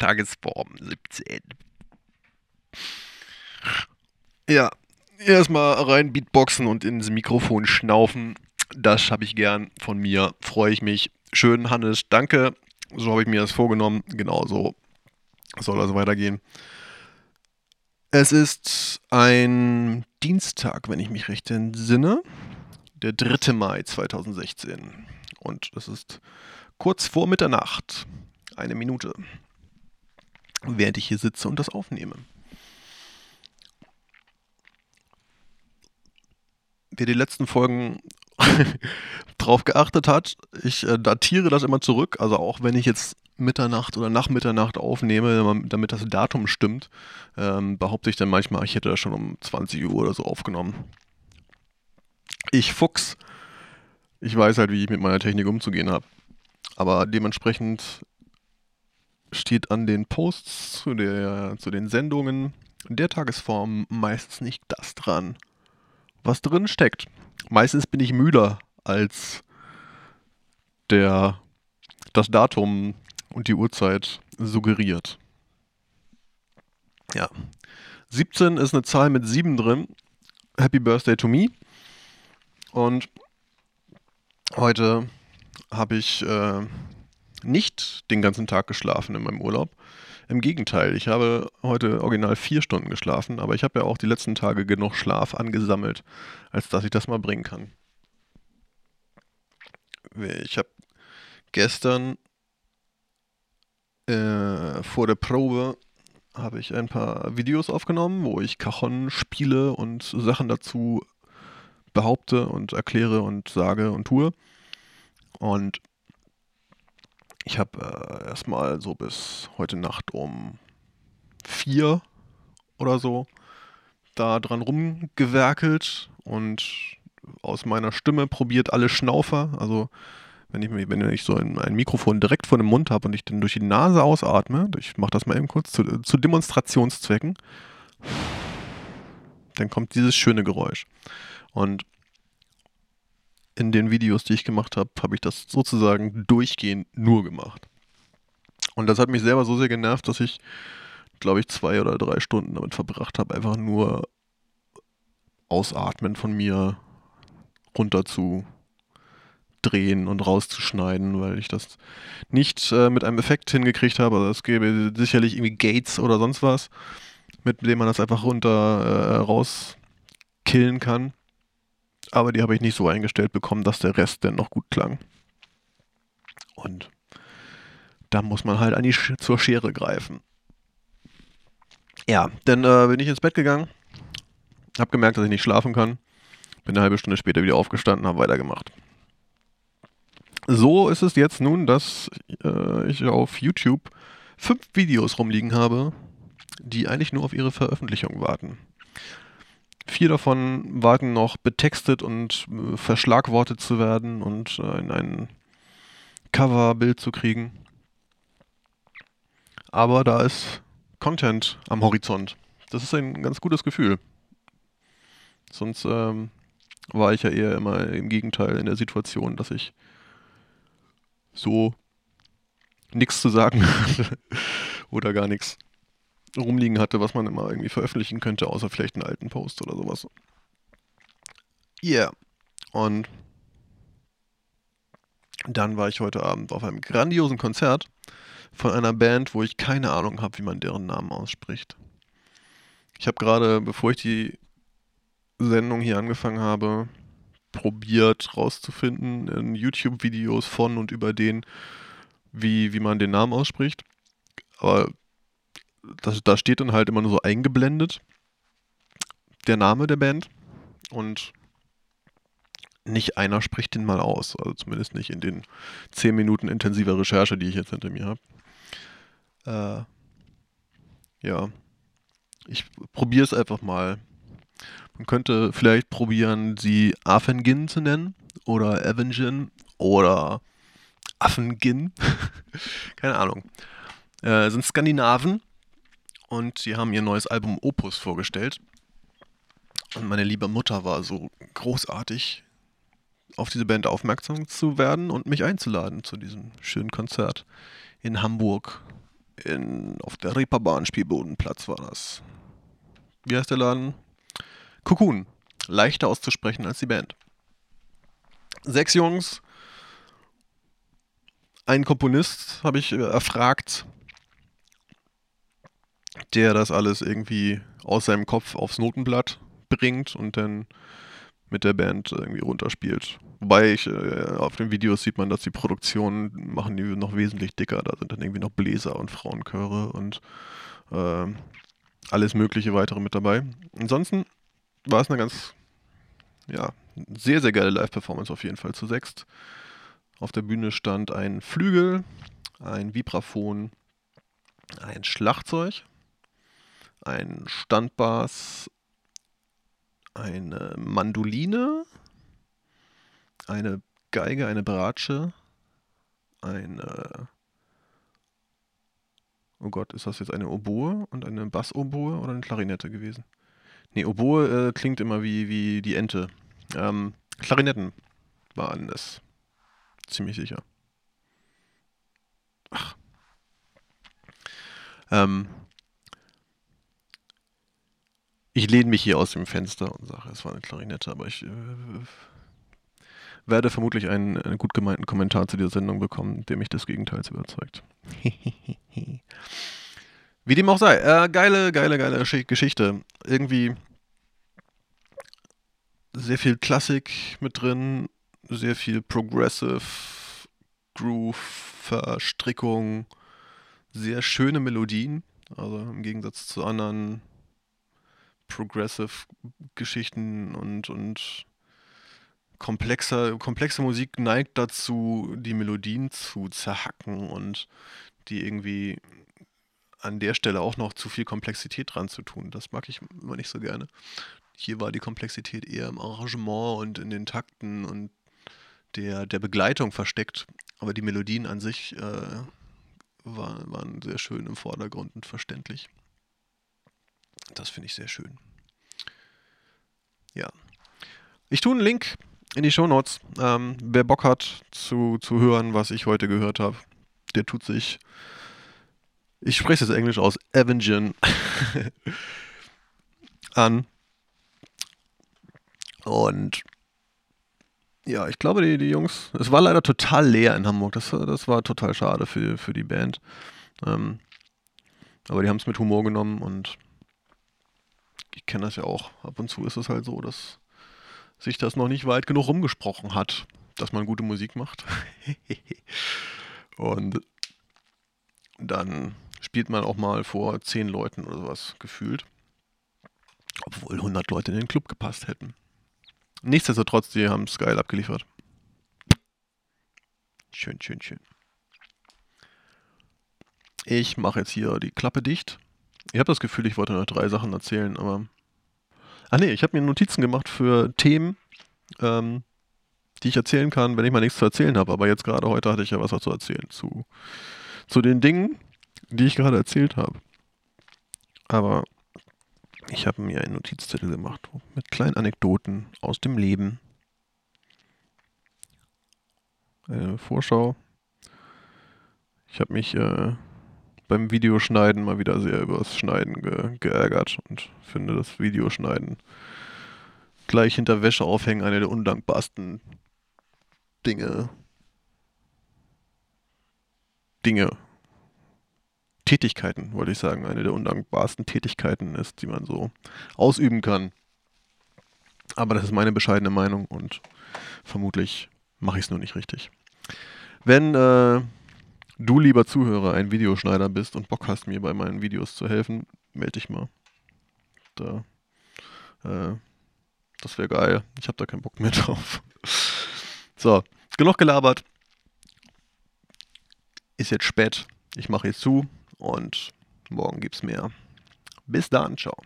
Tagesform 17. Ja, erstmal rein Beatboxen und ins Mikrofon schnaufen. Das habe ich gern von mir. Freue ich mich. Schön, Hannes, danke. So habe ich mir das vorgenommen. Genau so soll also weitergehen. Es ist ein Dienstag, wenn ich mich recht entsinne. Der 3. Mai 2016. Und es ist kurz vor Mitternacht. Eine Minute. Während ich hier sitze und das aufnehme. Wer die letzten Folgen drauf geachtet hat, ich äh, datiere das immer zurück. Also auch wenn ich jetzt Mitternacht oder nach Mitternacht aufnehme, damit das Datum stimmt, ähm, behaupte ich dann manchmal, ich hätte das schon um 20 Uhr oder so aufgenommen. Ich Fuchs. Ich weiß halt, wie ich mit meiner Technik umzugehen habe. Aber dementsprechend steht an den Posts zu, der, zu den Sendungen der Tagesform meistens nicht das dran, was drin steckt. Meistens bin ich müder als der das Datum und die Uhrzeit suggeriert. Ja. 17 ist eine Zahl mit 7 drin. Happy Birthday to me. Und heute habe ich äh, nicht den ganzen Tag geschlafen in meinem Urlaub. Im Gegenteil, ich habe heute original vier Stunden geschlafen, aber ich habe ja auch die letzten Tage genug Schlaf angesammelt, als dass ich das mal bringen kann. Ich habe gestern äh, vor der Probe habe ich ein paar Videos aufgenommen, wo ich Cajon spiele und Sachen dazu behaupte und erkläre und sage und tue. Und ich habe äh, erstmal so bis heute Nacht um vier oder so da dran rumgewerkelt und aus meiner Stimme probiert alle Schnaufer, also wenn ich, wenn ich so ein, Mikrofon direkt vor dem Mund habe und ich dann durch die Nase ausatme, ich mache das mal eben kurz zu, zu Demonstrationszwecken, dann kommt dieses schöne Geräusch. Und in den Videos, die ich gemacht habe, habe ich das sozusagen durchgehend nur gemacht. Und das hat mich selber so sehr genervt, dass ich, glaube ich, zwei oder drei Stunden damit verbracht habe, einfach nur ausatmen von mir runter zu drehen und rauszuschneiden, weil ich das nicht äh, mit einem Effekt hingekriegt habe. Also es gäbe sicherlich irgendwie Gates oder sonst was, mit dem man das einfach runter äh, rauskillen kann. Aber die habe ich nicht so eingestellt bekommen, dass der Rest dann noch gut klang. Und da muss man halt an die Sch zur Schere greifen. Ja, dann äh, bin ich ins Bett gegangen, habe gemerkt, dass ich nicht schlafen kann, bin eine halbe Stunde später wieder aufgestanden, habe weitergemacht so ist es jetzt nun, dass äh, ich auf YouTube fünf Videos rumliegen habe, die eigentlich nur auf ihre Veröffentlichung warten. Vier davon warten noch betextet und äh, verschlagwortet zu werden und äh, in ein Coverbild zu kriegen. Aber da ist Content am Horizont. Das ist ein ganz gutes Gefühl. Sonst ähm, war ich ja eher immer im Gegenteil in der Situation, dass ich so nichts zu sagen oder gar nichts rumliegen hatte, was man immer irgendwie veröffentlichen könnte, außer vielleicht einen alten Post oder sowas. Yeah. Und dann war ich heute Abend auf einem grandiosen Konzert von einer Band, wo ich keine Ahnung habe, wie man deren Namen ausspricht. Ich habe gerade, bevor ich die Sendung hier angefangen habe, probiert rauszufinden in YouTube-Videos von und über den, wie, wie man den Namen ausspricht. Aber das, da steht dann halt immer nur so eingeblendet der Name der Band und nicht einer spricht den mal aus. Also zumindest nicht in den 10 Minuten intensiver Recherche, die ich jetzt hinter mir habe. Äh, ja. Ich probiere es einfach mal man könnte vielleicht probieren, sie Afengin zu nennen oder Avengin oder Affengin. Keine Ahnung. Äh, sind Skandinaven und sie haben ihr neues Album Opus vorgestellt. Und meine liebe Mutter war so großartig, auf diese Band aufmerksam zu werden und mich einzuladen zu diesem schönen Konzert in Hamburg in, auf der Reeperbahn Spielbodenplatz war das. Wie heißt der Laden? Cocoon. Leichter auszusprechen als die Band. Sechs Jungs. Ein Komponist habe ich äh, erfragt, der das alles irgendwie aus seinem Kopf aufs Notenblatt bringt und dann mit der Band irgendwie runterspielt. Wobei ich, äh, auf den Videos sieht man, dass die Produktionen machen die noch wesentlich dicker. Da sind dann irgendwie noch Bläser und Frauenchöre und äh, alles mögliche weitere mit dabei. Ansonsten war es eine ganz, ja, sehr, sehr geile Live-Performance auf jeden Fall zu sechst. Auf der Bühne stand ein Flügel, ein Vibraphon, ein Schlagzeug, ein Standbass, eine Mandoline, eine Geige, eine Bratsche, eine. Oh Gott, ist das jetzt eine Oboe und eine Bassoboe oder eine Klarinette gewesen? Nee, Oboe äh, klingt immer wie, wie die Ente. Ähm, Klarinetten waren es. Ziemlich sicher. Ach. Ähm, ich lehne mich hier aus dem Fenster und sage, es war eine Klarinette, aber ich äh, werde vermutlich einen, einen, gut gemeinten Kommentar zu dieser Sendung bekommen, der mich des Gegenteils überzeugt. Wie dem auch sei. Äh, geile, geile, geile Geschichte. Irgendwie sehr viel Klassik mit drin, sehr viel Progressive, Groove, Verstrickung, sehr schöne Melodien. Also im Gegensatz zu anderen Progressive-Geschichten und, und komplexer, komplexe Musik neigt dazu, die Melodien zu zerhacken und die irgendwie an der Stelle auch noch zu viel Komplexität dran zu tun. Das mag ich immer nicht so gerne. Hier war die Komplexität eher im Arrangement und in den Takten und der, der Begleitung versteckt. Aber die Melodien an sich äh, war, waren sehr schön im Vordergrund und verständlich. Das finde ich sehr schön. Ja. Ich tue einen Link in die Shownotes. Ähm, wer Bock hat zu, zu hören, was ich heute gehört habe, der tut sich. Ich spreche es Englisch aus, Avengin an. Und ja, ich glaube, die, die Jungs, es war leider total leer in Hamburg. Das, das war total schade für, für die Band. Ähm, aber die haben es mit Humor genommen und ich kenne das ja auch. Ab und zu ist es halt so, dass sich das noch nicht weit genug rumgesprochen hat, dass man gute Musik macht. und dann spielt man auch mal vor zehn Leuten oder sowas gefühlt. Obwohl 100 Leute in den Club gepasst hätten. Nichtsdestotrotz, die haben es geil abgeliefert. Schön, schön, schön. Ich mache jetzt hier die Klappe dicht. Ich habe das Gefühl, ich wollte noch drei Sachen erzählen, aber. Ah nee, ich habe mir Notizen gemacht für Themen, ähm, die ich erzählen kann, wenn ich mal nichts zu erzählen habe. Aber jetzt gerade heute hatte ich ja was zu erzählen zu, zu den Dingen, die ich gerade erzählt habe. Aber ich habe mir einen Notizzettel gemacht mit kleinen Anekdoten aus dem Leben. Eine Vorschau. Ich habe mich äh, beim Videoschneiden mal wieder sehr über das Schneiden ge geärgert und finde das Videoschneiden gleich hinter Wäsche aufhängen eine der undankbarsten Dinge. Dinge Tätigkeiten, wollte ich sagen, eine der undankbarsten Tätigkeiten ist, die man so ausüben kann. Aber das ist meine bescheidene Meinung und vermutlich mache ich es nur nicht richtig. Wenn äh, du, lieber Zuhörer, ein Videoschneider bist und Bock hast, mir bei meinen Videos zu helfen, melde dich mal. Da, äh, das wäre geil. Ich habe da keinen Bock mehr drauf. so, genug gelabert. Ist jetzt spät. Ich mache jetzt zu und morgen gibt es mehr. Bis dann, ciao.